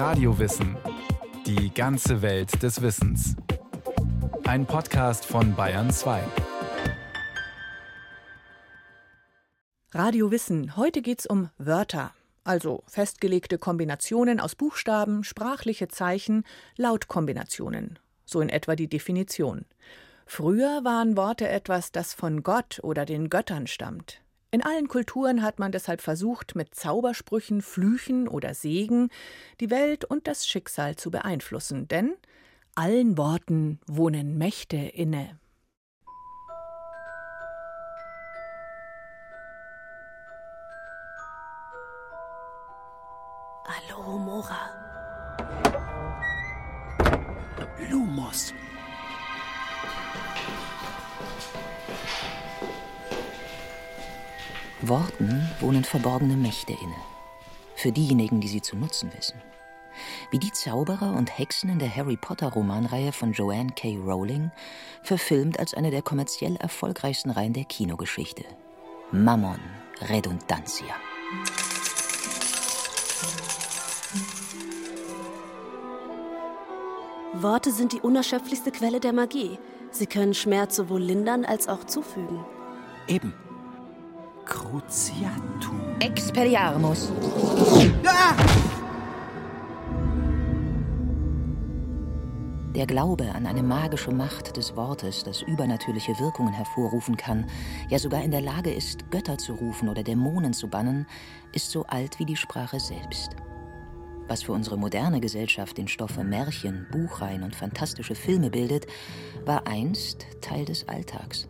Radiowissen. Die ganze Welt des Wissens. Ein Podcast von Bayern 2. Radio Wissen. Heute geht's um Wörter. Also festgelegte Kombinationen aus Buchstaben, sprachliche Zeichen, Lautkombinationen. So in etwa die Definition. Früher waren Worte etwas, das von Gott oder den Göttern stammt. In allen Kulturen hat man deshalb versucht, mit Zaubersprüchen, Flüchen oder Segen die Welt und das Schicksal zu beeinflussen, denn allen Worten wohnen Mächte inne. Alohomora. Lumos. Worten wohnen verborgene Mächte inne. Für diejenigen, die sie zu nutzen wissen. Wie die Zauberer und Hexen in der Harry Potter Romanreihe von Joanne K. Rowling, verfilmt als eine der kommerziell erfolgreichsten Reihen der Kinogeschichte. Mammon Redundantia. Worte sind die unerschöpflichste Quelle der Magie. Sie können Schmerz sowohl lindern als auch zufügen. Eben. Cruciatum. Expelliarmus. Der Glaube an eine magische Macht des Wortes, das übernatürliche Wirkungen hervorrufen kann, ja sogar in der Lage ist, Götter zu rufen oder Dämonen zu bannen, ist so alt wie die Sprache selbst. Was für unsere moderne Gesellschaft den Stoff für Märchen, Buchreihen und fantastische Filme bildet, war einst Teil des Alltags.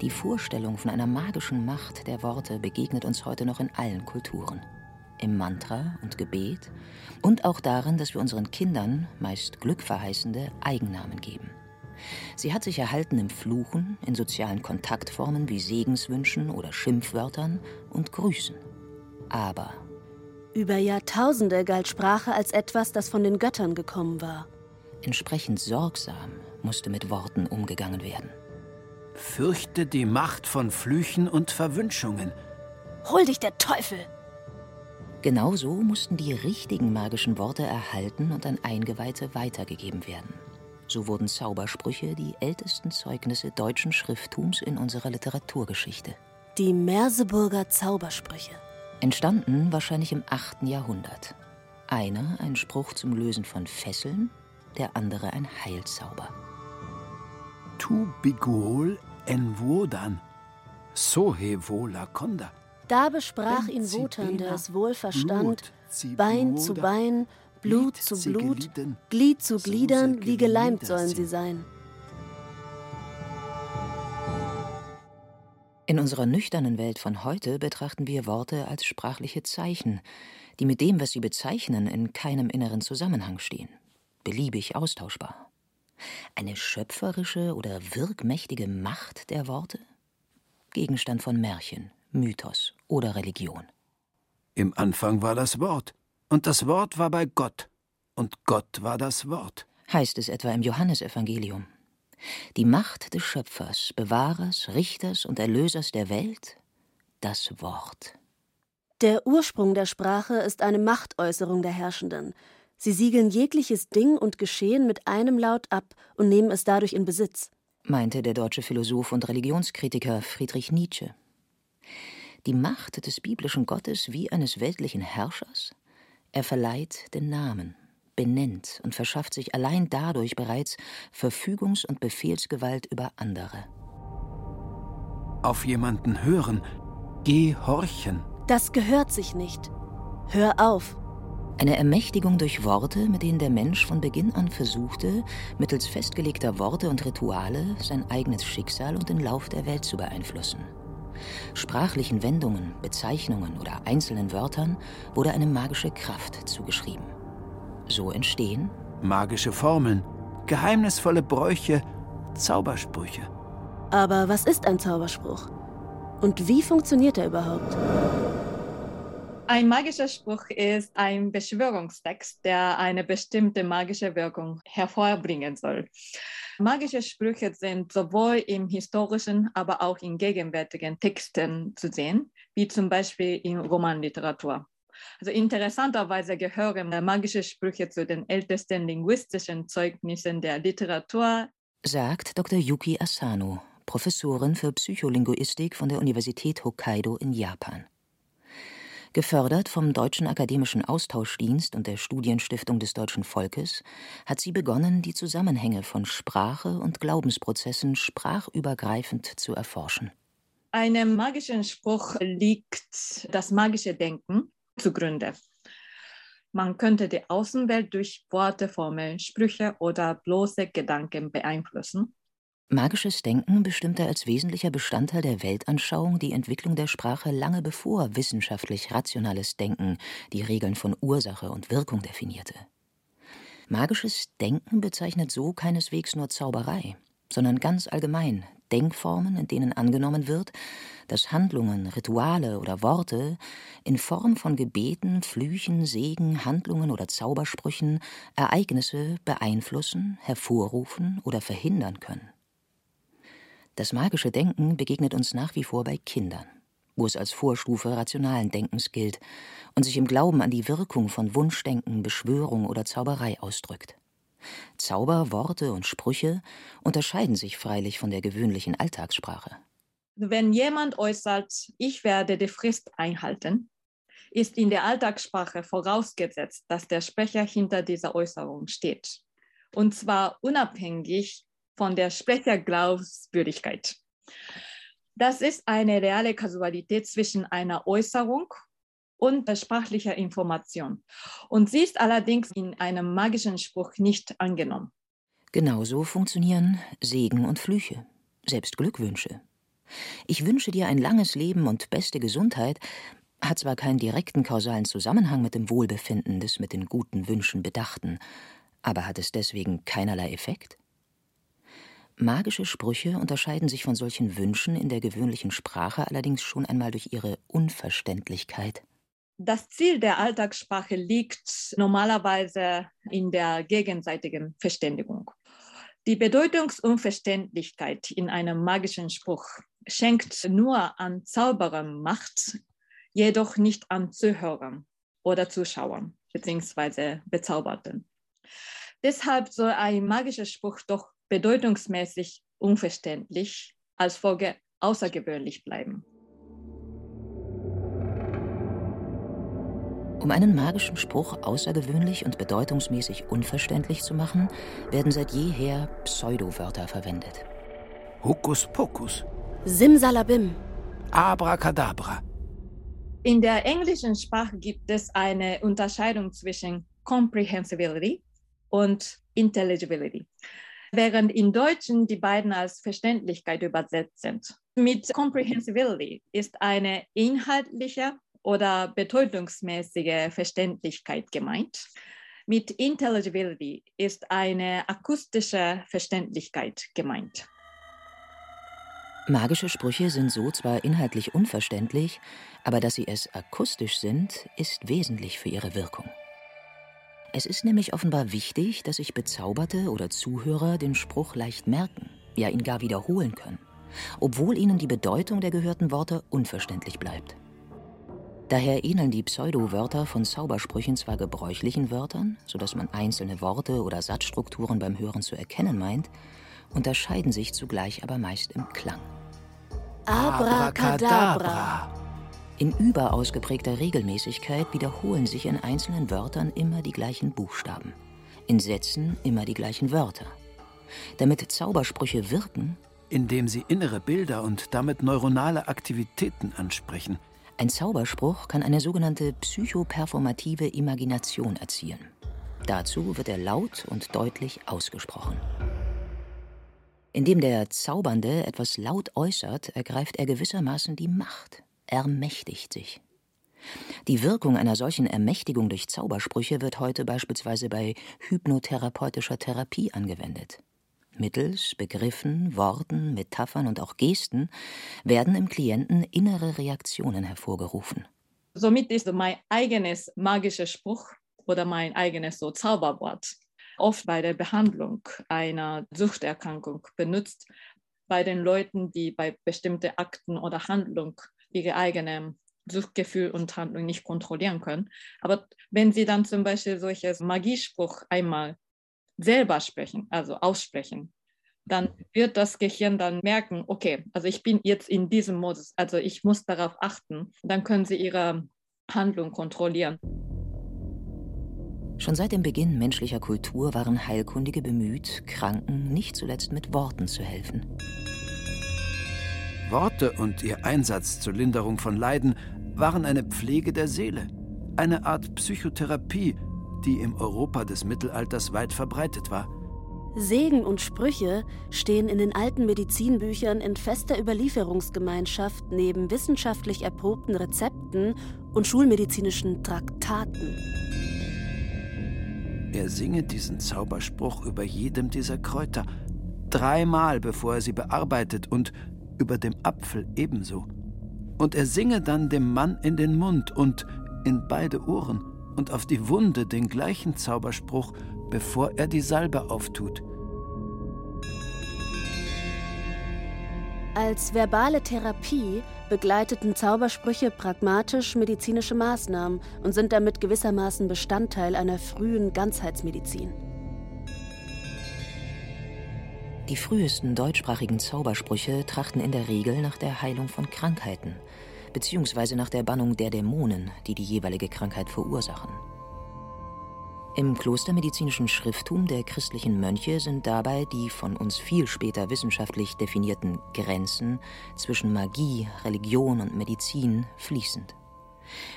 Die Vorstellung von einer magischen Macht der Worte begegnet uns heute noch in allen Kulturen. Im Mantra und Gebet und auch darin, dass wir unseren Kindern, meist glückverheißende, Eigennamen geben. Sie hat sich erhalten im Fluchen, in sozialen Kontaktformen wie Segenswünschen oder Schimpfwörtern und Grüßen. Aber Über Jahrtausende galt Sprache als etwas, das von den Göttern gekommen war. entsprechend sorgsam musste mit Worten umgegangen werden. Fürchte die Macht von Flüchen und Verwünschungen. Hol dich der Teufel! Genauso mussten die richtigen magischen Worte erhalten und an Eingeweihte weitergegeben werden. So wurden Zaubersprüche die ältesten Zeugnisse deutschen Schrifttums in unserer Literaturgeschichte. Die Merseburger Zaubersprüche. Entstanden wahrscheinlich im 8. Jahrhundert. Einer ein Spruch zum Lösen von Fesseln, der andere ein Heilzauber. Tu biguol en vodan. Sohe vola conda. Da besprach ihn Wotan, der es wohl verstand, Bein zu Bein, Blut zu Blut, Glied zu Gliedern, wie geleimt sollen sie sein. In unserer nüchternen Welt von heute betrachten wir Worte als sprachliche Zeichen, die mit dem, was sie bezeichnen, in keinem inneren Zusammenhang stehen, beliebig austauschbar. Eine schöpferische oder wirkmächtige Macht der Worte? Gegenstand von Märchen, Mythos oder Religion. Im Anfang war das Wort. Und das Wort war bei Gott. Und Gott war das Wort. heißt es etwa im Johannesevangelium. Die Macht des Schöpfers, Bewahrers, Richters und Erlösers der Welt, das Wort. Der Ursprung der Sprache ist eine Machtäußerung der Herrschenden. Sie siegeln jegliches Ding und Geschehen mit einem Laut ab und nehmen es dadurch in Besitz. meinte der deutsche Philosoph und Religionskritiker Friedrich Nietzsche. Die Macht des biblischen Gottes wie eines weltlichen Herrschers? Er verleiht den Namen, benennt und verschafft sich allein dadurch bereits Verfügungs- und Befehlsgewalt über andere. Auf jemanden hören. Gehorchen. Das gehört sich nicht. Hör auf. Eine Ermächtigung durch Worte, mit denen der Mensch von Beginn an versuchte, mittels festgelegter Worte und Rituale sein eigenes Schicksal und den Lauf der Welt zu beeinflussen. Sprachlichen Wendungen, Bezeichnungen oder einzelnen Wörtern wurde eine magische Kraft zugeschrieben. So entstehen, Magische Formeln. Geheimnisvolle Bräuche. Zaubersprüche. Aber was ist ein Zauberspruch? Und wie funktioniert er überhaupt? Ein magischer Spruch ist ein Beschwörungstext, der eine bestimmte magische Wirkung hervorbringen soll. Magische Sprüche sind sowohl im historischen, aber auch in gegenwärtigen Texten zu sehen, wie zum Beispiel in Romanliteratur. Also interessanterweise gehören magische Sprüche zu den ältesten linguistischen Zeugnissen der Literatur, sagt Dr. Yuki Asano, Professorin für Psycholinguistik von der Universität Hokkaido in Japan. Gefördert vom Deutschen Akademischen Austauschdienst und der Studienstiftung des deutschen Volkes hat sie begonnen, die Zusammenhänge von Sprache und Glaubensprozessen sprachübergreifend zu erforschen. Einem magischen Spruch liegt das magische Denken zugrunde. Man könnte die Außenwelt durch Worte, Formeln, Sprüche oder bloße Gedanken beeinflussen. Magisches Denken bestimmte als wesentlicher Bestandteil der Weltanschauung die Entwicklung der Sprache lange bevor wissenschaftlich rationales Denken die Regeln von Ursache und Wirkung definierte. Magisches Denken bezeichnet so keineswegs nur Zauberei, sondern ganz allgemein Denkformen, in denen angenommen wird, dass Handlungen, Rituale oder Worte in Form von Gebeten, Flüchen, Segen, Handlungen oder Zaubersprüchen Ereignisse beeinflussen, hervorrufen oder verhindern können. Das magische Denken begegnet uns nach wie vor bei Kindern, wo es als Vorstufe rationalen Denkens gilt und sich im Glauben an die Wirkung von Wunschdenken, Beschwörung oder Zauberei ausdrückt. Zauber, Worte und Sprüche unterscheiden sich freilich von der gewöhnlichen Alltagssprache. Wenn jemand äußert, ich werde die Frist einhalten, ist in der Alltagssprache vorausgesetzt, dass der Sprecher hinter dieser Äußerung steht. Und zwar unabhängig von der Sprecherglaubwürdigkeit. Das ist eine reale Kausalität zwischen einer Äußerung und sprachlicher Information. Und sie ist allerdings in einem magischen Spruch nicht angenommen. Genauso funktionieren Segen und Flüche, selbst Glückwünsche. Ich wünsche dir ein langes Leben und beste Gesundheit, hat zwar keinen direkten kausalen Zusammenhang mit dem Wohlbefinden des mit den guten Wünschen Bedachten, aber hat es deswegen keinerlei Effekt? Magische Sprüche unterscheiden sich von solchen Wünschen in der gewöhnlichen Sprache allerdings schon einmal durch ihre Unverständlichkeit. Das Ziel der Alltagssprache liegt normalerweise in der gegenseitigen Verständigung. Die Bedeutungsunverständlichkeit in einem magischen Spruch schenkt nur an Zauberern Macht, jedoch nicht an Zuhörern oder Zuschauern bzw. Bezauberten. Deshalb soll ein magischer Spruch doch bedeutungsmäßig unverständlich, als Folge außergewöhnlich bleiben. Um einen magischen Spruch außergewöhnlich und bedeutungsmäßig unverständlich zu machen, werden seit jeher Pseudowörter verwendet. Hokuspokus. Simsalabim. Abracadabra. In der englischen Sprache gibt es eine Unterscheidung zwischen Comprehensibility und Intelligibility während in Deutschen die beiden als Verständlichkeit übersetzt sind. Mit Comprehensibility ist eine inhaltliche oder bedeutungsmäßige Verständlichkeit gemeint. Mit Intelligibility ist eine akustische Verständlichkeit gemeint. Magische Sprüche sind so zwar inhaltlich unverständlich, aber dass sie es akustisch sind, ist wesentlich für ihre Wirkung. Es ist nämlich offenbar wichtig, dass sich Bezauberte oder Zuhörer den Spruch leicht merken, ja ihn gar wiederholen können, obwohl ihnen die Bedeutung der gehörten Worte unverständlich bleibt. Daher ähneln die Pseudowörter von Zaubersprüchen zwar gebräuchlichen Wörtern, sodass man einzelne Worte oder Satzstrukturen beim Hören zu erkennen meint, unterscheiden sich zugleich aber meist im Klang. Abracadabra. In überausgeprägter Regelmäßigkeit wiederholen sich in einzelnen Wörtern immer die gleichen Buchstaben, in Sätzen immer die gleichen Wörter. Damit Zaubersprüche wirken, indem sie innere Bilder und damit neuronale Aktivitäten ansprechen. Ein Zauberspruch kann eine sogenannte psychoperformative Imagination erzielen. Dazu wird er laut und deutlich ausgesprochen. Indem der Zaubernde etwas laut äußert, ergreift er gewissermaßen die Macht, ermächtigt sich. Die Wirkung einer solchen Ermächtigung durch Zaubersprüche wird heute beispielsweise bei hypnotherapeutischer Therapie angewendet. Mittels Begriffen, Worten, Metaphern und auch Gesten werden im Klienten innere Reaktionen hervorgerufen. Somit ist mein eigenes magischer Spruch oder mein eigenes so Zauberwort oft bei der Behandlung einer Suchterkrankung benutzt, bei den Leuten, die bei bestimmten Akten oder Handlungen ihre eigene Suchtgefühl und Handlung nicht kontrollieren können. Aber wenn sie dann zum Beispiel solches Magiespruch einmal selber sprechen, also aussprechen, dann wird das Gehirn dann merken, okay, also ich bin jetzt in diesem Modus, also ich muss darauf achten. Dann können sie ihre Handlung kontrollieren. Schon seit dem Beginn menschlicher Kultur waren Heilkundige bemüht, Kranken nicht zuletzt mit Worten zu helfen. Worte und ihr Einsatz zur Linderung von Leiden waren eine Pflege der Seele, eine Art Psychotherapie, die im Europa des Mittelalters weit verbreitet war. Segen und Sprüche stehen in den alten Medizinbüchern in fester Überlieferungsgemeinschaft neben wissenschaftlich erprobten Rezepten und schulmedizinischen Traktaten. Er singe diesen Zauberspruch über jedem dieser Kräuter, dreimal bevor er sie bearbeitet und über dem Apfel ebenso. Und er singe dann dem Mann in den Mund und in beide Ohren und auf die Wunde den gleichen Zauberspruch, bevor er die Salbe auftut. Als verbale Therapie begleiteten Zaubersprüche pragmatisch medizinische Maßnahmen und sind damit gewissermaßen Bestandteil einer frühen Ganzheitsmedizin. Die frühesten deutschsprachigen Zaubersprüche trachten in der Regel nach der Heilung von Krankheiten, beziehungsweise nach der Bannung der Dämonen, die die jeweilige Krankheit verursachen. Im klostermedizinischen Schrifttum der christlichen Mönche sind dabei die von uns viel später wissenschaftlich definierten Grenzen zwischen Magie, Religion und Medizin fließend.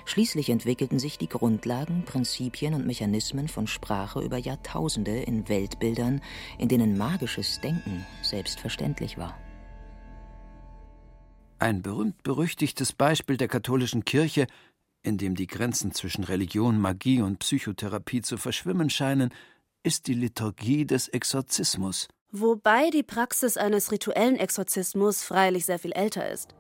Schließlich entwickelten sich die Grundlagen, Prinzipien und Mechanismen von Sprache über Jahrtausende in Weltbildern, in denen magisches Denken selbstverständlich war. Ein berühmt-berüchtigtes Beispiel der katholischen Kirche in dem die Grenzen zwischen Religion, Magie und Psychotherapie zu verschwimmen scheinen, ist die Liturgie des Exorzismus. Wobei die Praxis eines rituellen Exorzismus freilich sehr viel älter ist.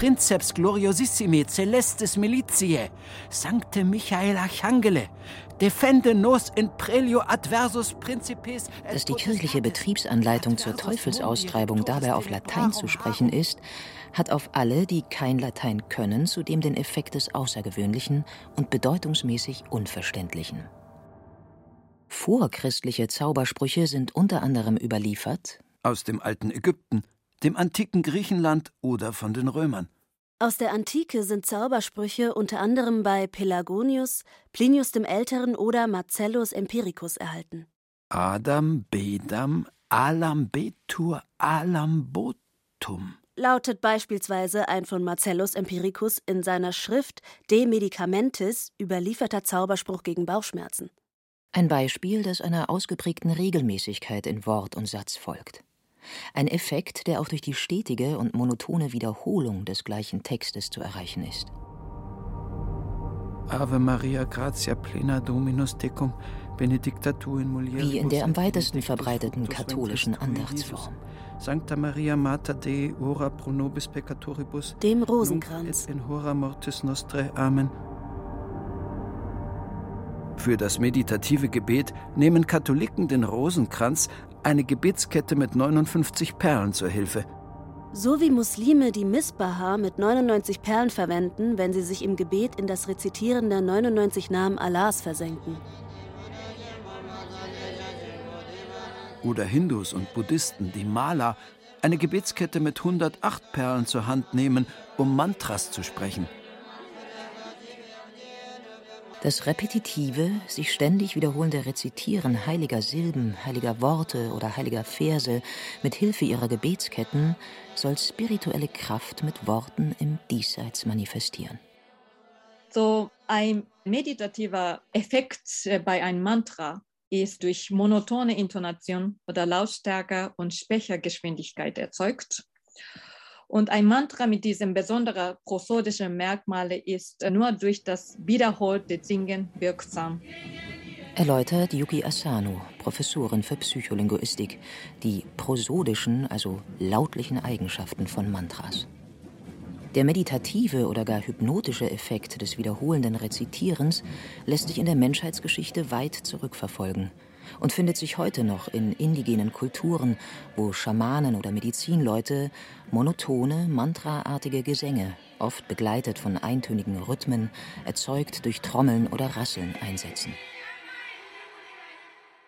Princeps gloriosissime celestis militiae, Sancte Michael Archangele, defende nos in prelio adversus principes. Dass die kirchliche Betriebsanleitung zur Teufelsaustreibung dabei auf Latein zu sprechen ist, hat auf alle, die kein Latein können, zudem den Effekt des Außergewöhnlichen und bedeutungsmäßig Unverständlichen. Vorchristliche Zaubersprüche sind unter anderem überliefert aus dem alten Ägypten, dem antiken Griechenland oder von den Römern. Aus der Antike sind Zaubersprüche unter anderem bei Pelagonius, Plinius dem Älteren oder Marcellus Empiricus erhalten. Adam bedam alambetur alambotum lautet beispielsweise ein von Marcellus Empiricus in seiner Schrift De Medicamentis überlieferter Zauberspruch gegen Bauchschmerzen. Ein Beispiel, das einer ausgeprägten Regelmäßigkeit in Wort und Satz folgt. Ein Effekt, der auch durch die stetige und monotone Wiederholung des gleichen Textes zu erreichen ist. Ave Maria gratia plena Dominus tecum, benedicta tu in mulieribus Wie in der am weitesten verbreiteten katholischen Andachtsform. Sancta Maria Mater Dei, ora pro nobis peccatoribus, dem Rosenkranz. et in hora mortis nostre. Amen. Für das meditative Gebet nehmen Katholiken den Rosenkranz, eine Gebetskette mit 59 Perlen, zur Hilfe. So wie Muslime die Misbaha mit 99 Perlen verwenden, wenn sie sich im Gebet in das Rezitieren der 99 Namen Allahs versenken. Oder Hindus und Buddhisten, die Mala, eine Gebetskette mit 108 Perlen zur Hand nehmen, um Mantras zu sprechen. Das repetitive, sich ständig wiederholende Rezitieren heiliger Silben, heiliger Worte oder heiliger Verse mit Hilfe ihrer Gebetsketten soll spirituelle Kraft mit Worten im Diesseits manifestieren. So ein meditativer Effekt bei einem Mantra ist durch monotone Intonation oder Lautstärke und Sprechergeschwindigkeit erzeugt. Und ein Mantra mit diesem besonderen prosodischen Merkmale ist nur durch das wiederholte Singen wirksam. Erläutert Yuki Asano, Professorin für Psycholinguistik, die prosodischen, also lautlichen Eigenschaften von Mantras. Der meditative oder gar hypnotische Effekt des wiederholenden Rezitierens lässt sich in der Menschheitsgeschichte weit zurückverfolgen und findet sich heute noch in indigenen Kulturen, wo Schamanen oder Medizinleute monotone, mantraartige Gesänge oft begleitet von eintönigen Rhythmen, erzeugt durch Trommeln oder Rasseln einsetzen.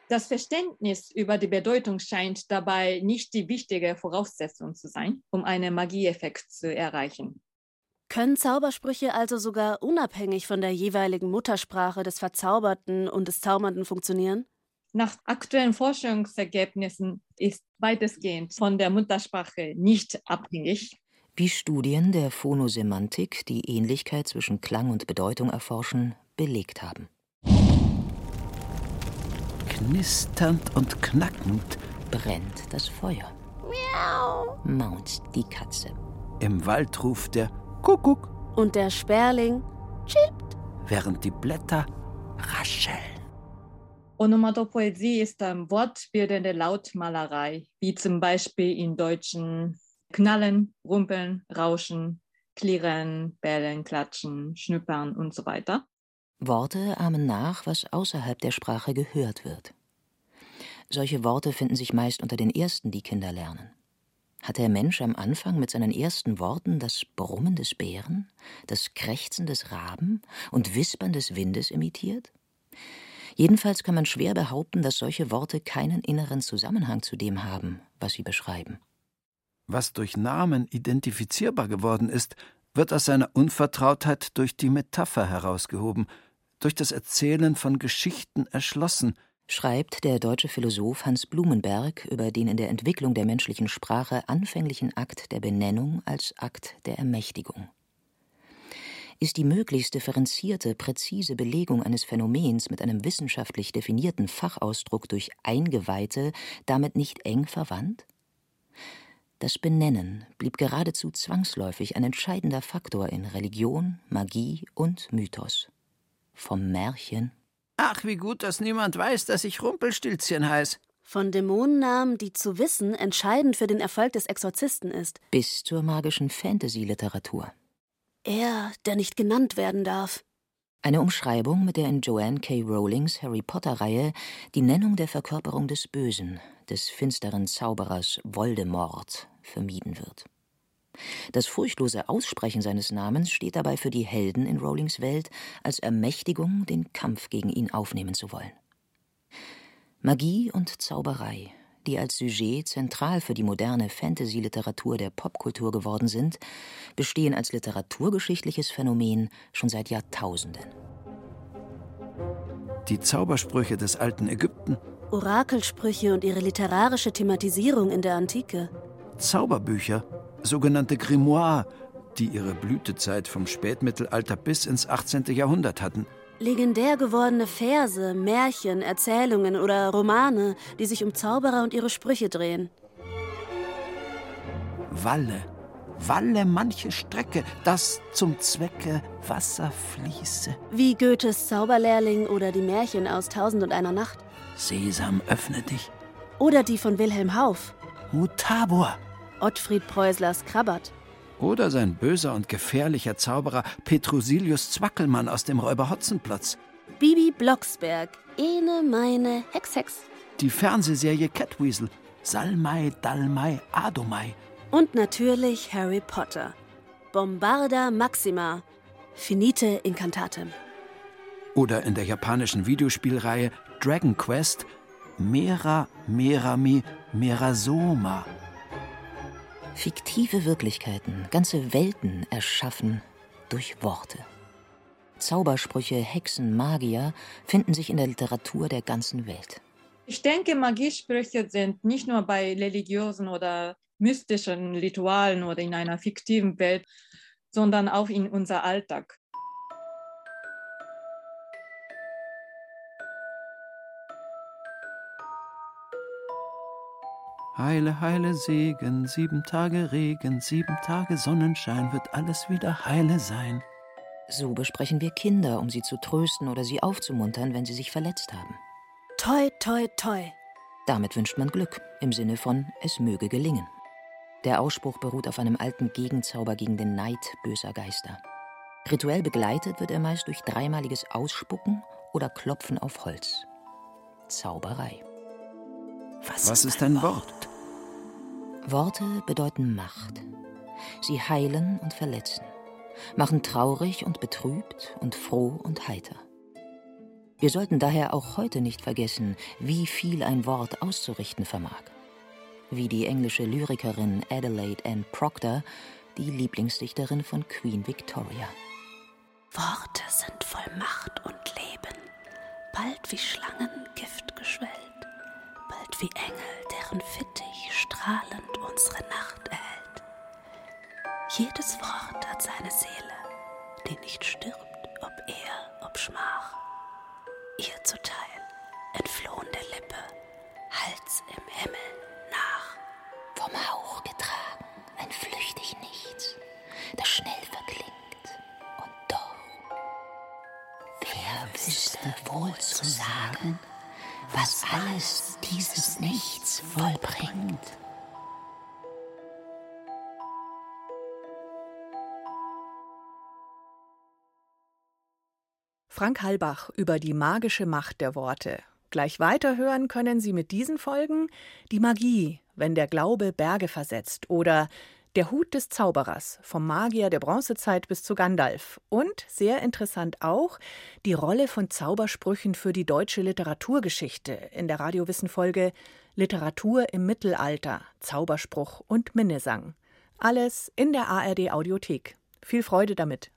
Das Verständnis über die Bedeutung scheint dabei nicht die wichtige Voraussetzung zu sein, um einen Magieeffekt zu erreichen. Können Zaubersprüche also sogar unabhängig von der jeweiligen Muttersprache des Verzauberten und des Zaubernden funktionieren? Nach aktuellen Forschungsergebnissen ist weitestgehend von der Muttersprache nicht abhängig. Wie Studien der Phonosemantik die Ähnlichkeit zwischen Klang und Bedeutung erforschen, belegt haben. Knisternd und knackend brennt das Feuer. Miau, maunzt die Katze. Im Wald ruft der Kuckuck und der Sperling chippt, während die Blätter rascheln. Onomatopoesie ist eine wortbildende Lautmalerei, wie zum Beispiel in deutschen Knallen, Rumpeln, Rauschen, Klirren, Bellen, Klatschen, Schnüppern und so weiter. Worte ahmen nach, was außerhalb der Sprache gehört wird. Solche Worte finden sich meist unter den ersten, die Kinder lernen. Hat der Mensch am Anfang mit seinen ersten Worten das Brummen des Bären, das Krächzen des Raben und Wispern des Windes imitiert? Jedenfalls kann man schwer behaupten, dass solche Worte keinen inneren Zusammenhang zu dem haben, was sie beschreiben. Was durch Namen identifizierbar geworden ist, wird aus seiner Unvertrautheit durch die Metapher herausgehoben, durch das Erzählen von Geschichten erschlossen, schreibt der deutsche Philosoph Hans Blumenberg über den in der Entwicklung der menschlichen Sprache anfänglichen Akt der Benennung als Akt der Ermächtigung. Ist die möglichst differenzierte, präzise Belegung eines Phänomens mit einem wissenschaftlich definierten Fachausdruck durch Eingeweihte damit nicht eng verwandt? Das Benennen blieb geradezu zwangsläufig ein entscheidender Faktor in Religion, Magie und Mythos. Vom Märchen. Ach, wie gut, dass niemand weiß, dass ich Rumpelstilzchen heiß. Von Dämonennamen, die zu wissen entscheidend für den Erfolg des Exorzisten ist. Bis zur magischen Fantasy-Literatur. Er, der nicht genannt werden darf. Eine Umschreibung, mit der in Joanne K. Rowlings Harry Potter-Reihe die Nennung der Verkörperung des Bösen, des finsteren Zauberers Voldemort, vermieden wird. Das furchtlose Aussprechen seines Namens steht dabei für die Helden in Rowlings Welt als Ermächtigung, den Kampf gegen ihn aufnehmen zu wollen. Magie und Zauberei, die als Sujet zentral für die moderne Fantasy-Literatur der Popkultur geworden sind, bestehen als literaturgeschichtliches Phänomen schon seit Jahrtausenden. Die Zaubersprüche des alten Ägypten, Orakelsprüche und ihre literarische Thematisierung in der Antike, Zauberbücher, sogenannte Grimoire, die ihre Blütezeit vom Spätmittelalter bis ins 18. Jahrhundert hatten. Legendär gewordene Verse, Märchen, Erzählungen oder Romane, die sich um Zauberer und ihre Sprüche drehen. Walle, walle manche Strecke, dass zum Zwecke Wasser fließe. Wie Goethes Zauberlehrling oder die Märchen aus Tausend und einer Nacht. Sesam, öffne dich. Oder die von Wilhelm Hauff. Mutabor. Ottfried Preußlers Krabbert. Oder sein böser und gefährlicher Zauberer Petrusilius Zwackelmann aus dem Räuber Hotzenplotz. Bibi Blocksberg, Ene meine Hex Hex. Die Fernsehserie Catweasel. Salmai, Dalmai, Adomai. Und natürlich Harry Potter. Bombarda Maxima. Finite Incantatem. Oder in der japanischen Videospielreihe Dragon Quest Mera Merami Merasoma. Fiktive Wirklichkeiten, ganze Welten erschaffen durch Worte. Zaubersprüche, Hexen, Magier finden sich in der Literatur der ganzen Welt. Ich denke, Magiesprüche sind nicht nur bei religiösen oder mystischen Ritualen oder in einer fiktiven Welt, sondern auch in unser Alltag. Heile, heile Segen, sieben Tage Regen, sieben Tage Sonnenschein, wird alles wieder heile sein. So besprechen wir Kinder, um sie zu trösten oder sie aufzumuntern, wenn sie sich verletzt haben. Toi, toi, toi. Damit wünscht man Glück, im Sinne von es möge gelingen. Der Ausspruch beruht auf einem alten Gegenzauber gegen den Neid böser Geister. Rituell begleitet wird er meist durch dreimaliges Ausspucken oder Klopfen auf Holz. Zauberei. Was, Was ist ein Wort? Worte bedeuten Macht. Sie heilen und verletzen. machen traurig und betrübt und froh und heiter. Wir sollten daher auch heute nicht vergessen, wie viel ein Wort auszurichten vermag. Wie die englische Lyrikerin Adelaide Ann Proctor, die Lieblingsdichterin von Queen Victoria. Worte sind voll Macht und Leben, bald wie Schlangen Gift geschwellt, bald wie Engel, deren Fittich strahlend unsere Nacht erhält. Jedes Wort hat seine Seele, die nicht stirbt, ob er, ob Schmach ihr zuteil, entflohen der Lippe, Hals im Himmel nach. Vom Hauch getragen, ein flüchtig Nichts, das schnell verklingt. Und doch, wer wüsste wohl zu sagen, was alles dieses Nichts vollbringt. Frank Halbach über die magische Macht der Worte. Gleich weiterhören können Sie mit diesen Folgen Die Magie, wenn der Glaube Berge versetzt oder Der Hut des Zauberers vom Magier der Bronzezeit bis zu Gandalf und sehr interessant auch die Rolle von Zaubersprüchen für die deutsche Literaturgeschichte in der Radiowissen-Folge Literatur im Mittelalter, Zauberspruch und Minnesang. Alles in der ARD Audiothek. Viel Freude damit.